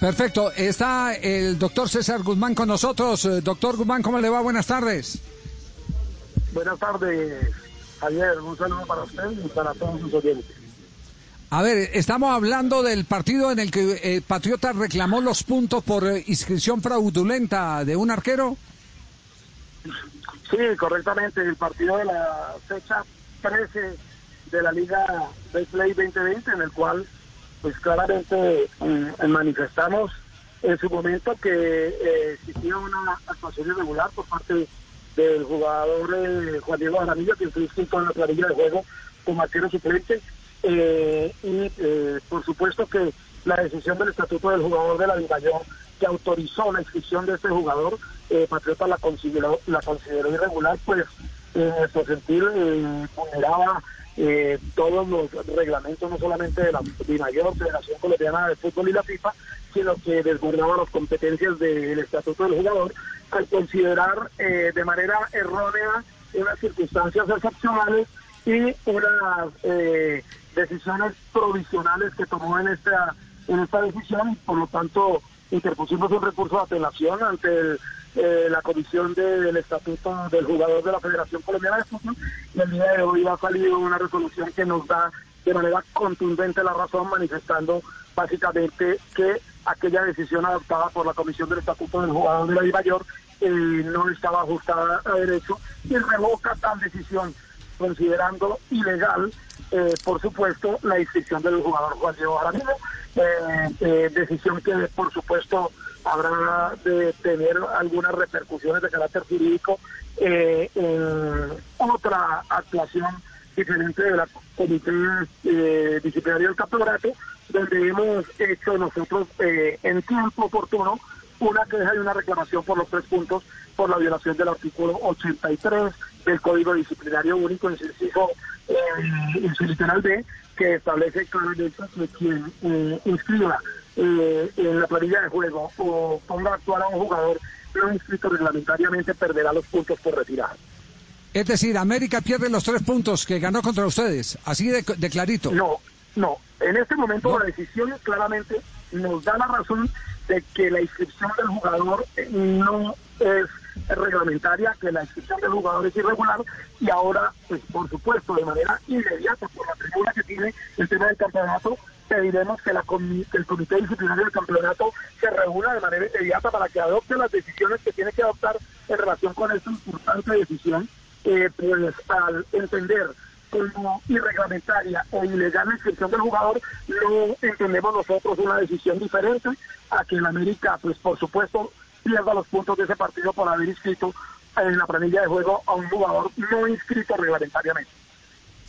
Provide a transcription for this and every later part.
Perfecto. Está el doctor César Guzmán con nosotros. Eh, doctor Guzmán, ¿cómo le va? Buenas tardes. Buenas tardes, Javier. Un saludo para usted y para todos sus oyentes. A ver, estamos hablando del partido en el que eh, Patriota reclamó los puntos por eh, inscripción fraudulenta de un arquero. Sí, correctamente. El partido de la fecha 13 de la Liga Play 2020, en el cual, pues claramente mm, manifestamos en su momento que eh, existía una actuación irregular por parte del jugador eh, Juan Diego Aramillo, que fue inscrito en la planilla de juego como arquero suplente. Eh, y por supuesto que la decisión del estatuto del jugador de la Mayor que autorizó la inscripción de este jugador, Patriota la consideró, la consideró irregular, pues en nuestro sentido vulneraba eh, todos los reglamentos, no solamente de la mayor Federación Colombiana de Fútbol y la FIFA, sino que desbordaba las competencias del Estatuto del Jugador al considerar eh, de manera errónea unas circunstancias excepcionales y unas eh, decisiones provisionales que tomó en esta en esta decisión por lo tanto interpusimos un recurso de apelación ante eh, la comisión del estatuto del jugador de la Federación Colombiana de Fútbol y el día de hoy ha salido una resolución que nos da de manera contundente la razón manifestando básicamente que aquella decisión adoptada por la comisión del estatuto del jugador de la Mayor eh, no estaba ajustada a derecho y revoca tal decisión considerando ilegal eh, por supuesto, la inscripción del jugador Juan Diego Aramino, eh, eh, decisión que, por supuesto, habrá de tener algunas repercusiones de carácter jurídico en otra actuación diferente de la Comité Disciplinario del Campeonato, donde hemos hecho nosotros en tiempo oportuno una queja y una reclamación por los tres puntos por la violación del artículo 83 del Código Disciplinario Único, en eh, su literal B, que establece claramente que quien eh, inscriba eh, en la planilla de juego o ponga a actuar a un jugador no inscrito reglamentariamente perderá los puntos por retirar. Es decir, América pierde los tres puntos que ganó contra ustedes, así de, clarito. No, no. En este momento la decisión claramente nos da la razón de que la inscripción del jugador no es reglamentaria, que la inscripción del jugador es irregular y ahora, pues por supuesto, de manera inmediata, por la tribuna que tiene el tema del campeonato, pediremos que, la el comité disciplinario del campeonato se reúna de manera inmediata para que adopte las decisiones que tiene que adoptar en relación con esta importante decisión, eh, pues al entender como irreglamentaria o ilegal la inscripción del jugador, no entendemos nosotros una decisión diferente a que en América, pues por supuesto, pierda los puntos de ese partido por haber inscrito en la planilla de juego a un jugador no inscrito reglamentariamente.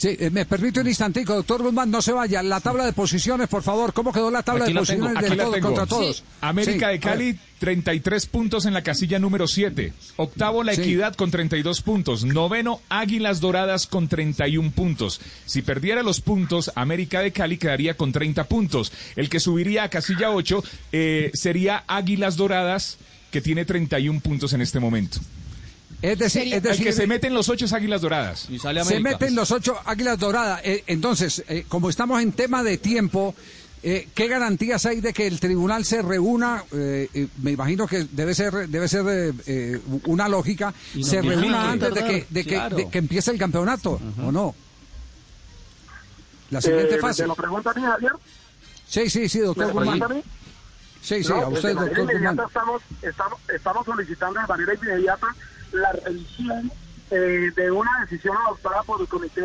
Sí, eh, me permite un instantico, doctor Guzmán, no se vaya. La tabla de posiciones, por favor. ¿Cómo quedó la tabla de posiciones de todos contra todos? América de Cali, 33 puntos en la casilla número 7. Octavo, La Equidad con 32 puntos. Noveno, Águilas Doradas con 31 puntos. Si perdiera los puntos, América de Cali quedaría con 30 puntos. El que subiría a casilla 8 eh, sería Águilas Doradas que tiene 31 puntos en este momento. Es decir, es decir, que se meten los ocho águilas doradas. se meten los ocho águilas doradas. Eh, entonces, eh, como estamos en tema de tiempo, eh, ¿qué garantías hay de que el tribunal se reúna? me imagino que debe ser debe ser una lógica. se reúna antes de que, de, que, que empiece el campeonato, ¿o no? La siguiente fase. lo pregunta a mí, Javier? Sí, sí, sí, doctor Guzmán. Sí, sí, a usted, doctor Guzmán. Estamos, estamos, estamos solicitando de manera inmediata la revisión eh, de una decisión adoptada por el comité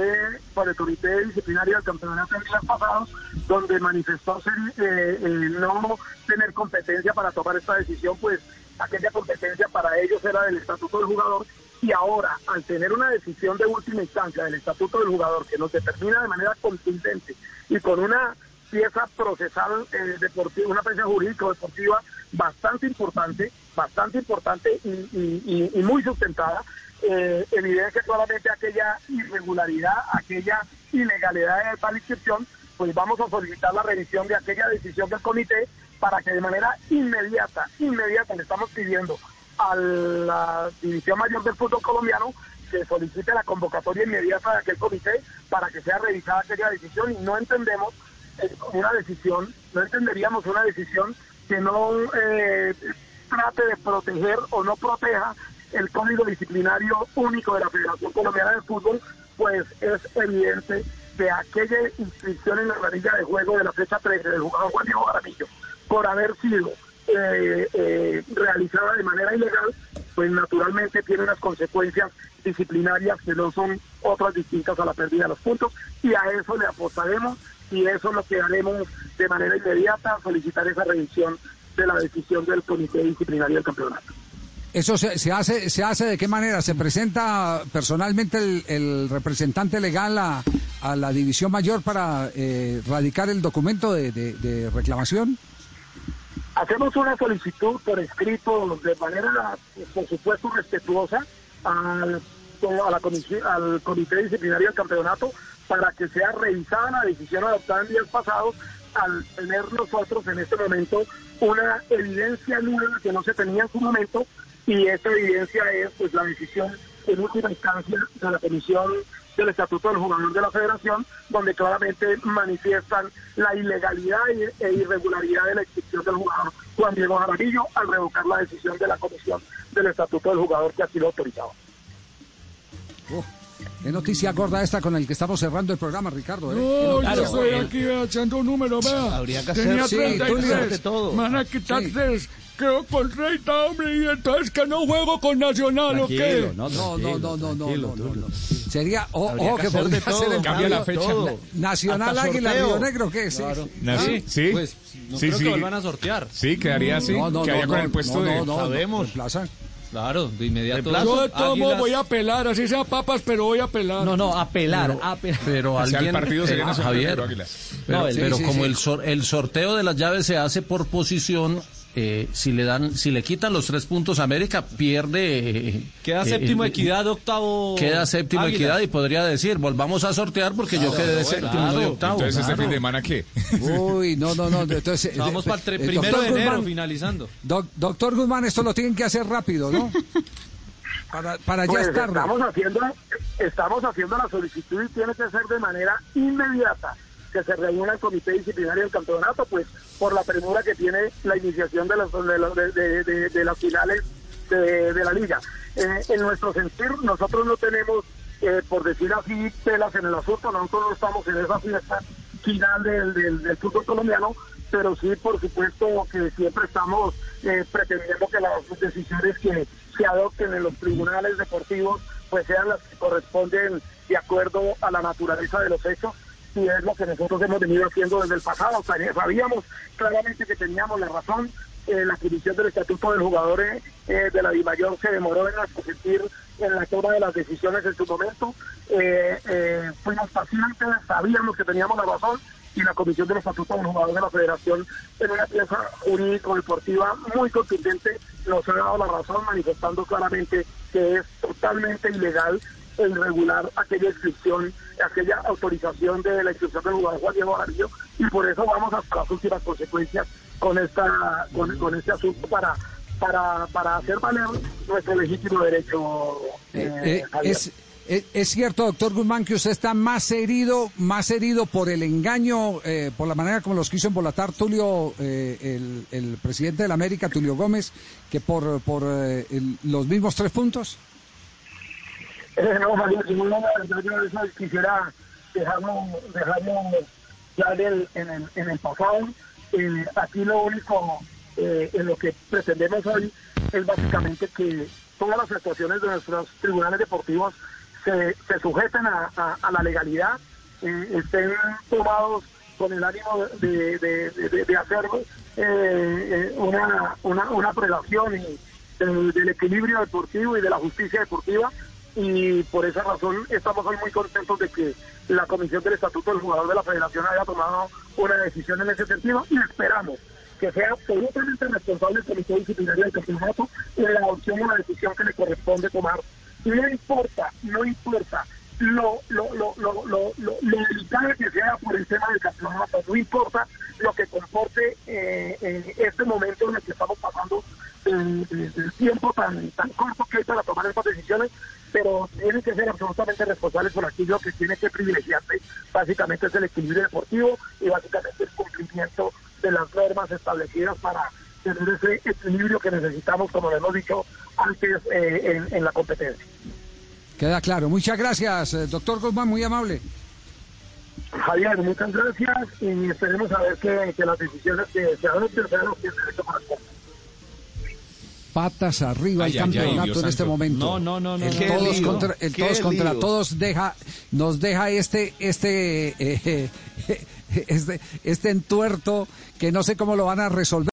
por el comité disciplinario del campeonato de días pasados donde manifestó ser, eh, eh, no tener competencia para tomar esta decisión pues aquella competencia para ellos era del estatuto del jugador y ahora al tener una decisión de última instancia del estatuto del jugador que nos determina de manera contundente y con una pieza procesal deportiva una pieza jurídica deportiva bastante importante bastante importante y, muy sustentada, eh, evidencia claramente aquella irregularidad, aquella ilegalidad de tal inscripción, pues vamos a solicitar la revisión de aquella decisión del comité para que de manera inmediata, inmediata le estamos pidiendo a la División Mayor del Fútbol Colombiano que solicite la convocatoria inmediata de aquel comité para que sea revisada aquella decisión. Y no entendemos eh, una decisión, no entenderíamos una decisión que no eh, trate de proteger o no proteja el código disciplinario único de la Federación Colombiana de Fútbol, pues es evidente que aquella inscripción en la planilla de juego de la fecha 13 del jugador Juan Diego Garamillo por haber sido eh, eh, realizada de manera ilegal, pues naturalmente tiene unas consecuencias disciplinarias que no son otras distintas a la pérdida de los puntos y a eso le apostaremos y eso es lo que haremos de manera inmediata, solicitar esa revisión de la decisión del Comité Disciplinario del Campeonato. ¿Eso se, hace se hace de qué manera? ¿Se presenta personalmente el, representante legal a, la División Mayor para eh, radicar el documento de, reclamación? Hacemos una solicitud por escrito de manera, por supuesto, respetuosa al, a la comisión, al Comité Disciplinario del Campeonato para que sea revisada la decisión adoptada en días pasados al tener nosotros en este momento una evidencia nueva que no se tenía en su momento y esa evidencia es pues la decisión en última instancia de la Comisión del Estatuto del Jugador de la Federación, donde claramente manifiestan la ilegalidad e irregularidad de la inscripción del jugador Juan Diego Jaramillo al revocar la decisión de la Comisión del Estatuto del Jugador que así lo autorizaba. Qué noticia gorda esta con el que estamos cerrando el programa, Ricardo. ¿eh? No, yo estoy aquí echando números, vea. Habría que Tenía hacer, 33. Sí, todo. Me van a quitar tres. Quedo con 30, hombre, y entonces que no juego con Nacional, ¿o qué? No, no, no, no, no, no, no, no, Sería, ojo, que podría ser el Cambia la fecha. Nacional Águila Río Negro, ¿qué? Sí, sí. sí. Pues no creo que vuelvan a sortear. Sí, quedaría así. No, no, quedaría con el puesto de... No, sabemos. Claro, de inmediato. Yo de todo modo voy a apelar, así sea papas, pero voy a apelar. No, no, apelar, pero, Pero alguien, el partido sería eh, Javier, pero, pero como El, el sorteo de las llaves se hace por posición, eh, si le dan, si le quitan los tres puntos América pierde. Eh, queda eh, séptimo equidad, octavo. Queda séptimo equidad y podría decir, volvamos a sortear porque yo quedé de séptimo y octavo. Entonces este fin de semana qué? Uy, no, no, no. Entonces, vamos para el primero de enero finalizando. doctor Guzmán, esto lo tienen que hacer rápido, ¿no? Para, para ya pues estar. Estamos haciendo, estamos haciendo la solicitud y tiene que ser de manera inmediata que se reúna el comité disciplinario del campeonato, pues por la premura que tiene la iniciación de, los, de, las finales de, la liga. Eh, en nuestro sentir, nosotros no tenemos, eh, por decir así, pelas en el asunto, nosotros no estamos en esa fiesta final del, del, fútbol colombiano, pero sí, por supuesto, que siempre estamos eh, pretendiendo que las decisiones que se adopten en los tribunales deportivos pues sean las que corresponden de acuerdo a la naturaleza de los hechos y es lo que nosotros hemos venido haciendo desde el pasado. sabíamos claramente que teníamos la razón. Eh, la adquisición del estatuto del jugador eh, de la Dimayor se demoró en sentir en la toma de las decisiones en su momento. Eh, fuimos pacientes, sabíamos que teníamos la razón y la Comisión del Estatuto del Jugador de la Federación en una pieza jurídico-deportiva muy contundente nos ha dado la razón manifestando claramente que es totalmente ilegal el regular aquella inscripción aquella autorización de la inscripción del jugador Juan Diego Amarillo y por eso vamos hasta las últimas consecuencias con esta con, este asunto para para para hacer valer nuestro legítimo derecho eh, eh, es es, cierto, doctor Guzmán, que usted está más herido, más herido por el engaño, eh, por la manera como los quiso embolatar Tulio, el, el, presidente de la América, Tulio Gómez, que por, por los mismos tres puntos. Eh, no, Javier, yo, yo quisiera dejarlo, dejarlo ya en el, en el, en el pasado. Eh, aquí lo único eh, en lo que pretendemos hoy es básicamente que todas las actuaciones de nuestros tribunales deportivos se, se sujeten a, a, la legalidad, eh, estén tomados con el ánimo de, de, de, de hacer una, una, una prelación del equilibrio deportivo y de la justicia deportiva y por esa razón estamos hoy muy contentos de que la Comisión del Estatuto del Jugador de la Federación haya tomado una decisión en ese sentido y esperamos que sea absolutamente responsable el Comité Disciplinario del Campeonato en la adopción de una decisión que le corresponde tomar. No importa, no importa lo, lo, lo, lo, lo, lo, delicado que sea por el tema del campeonato, no importa lo que comporte eh, en este momento en el que estamos pasando el, el, tiempo tan, tan corto que hay para tomar estas decisiones, pero tienen que ser absolutamente responsables por aquello que tiene que privilegiarse. Básicamente es el equilibrio deportivo y básicamente el cumplimiento de las normas establecidas para tener ese equilibrio que necesitamos, como lo hemos dicho antes, eh, en, la competencia. Queda claro. Muchas gracias, eh, doctor Guzmán, muy amable. Javier, muchas gracias y esperemos a ver que, las decisiones que se adopten sean los que derecho para patas arriba el campeonato en este momento. No, no, no, no. El todos contra, el todos contra todos deja, nos deja este, este, eh, este, este entuerto que no sé cómo lo van a resolver.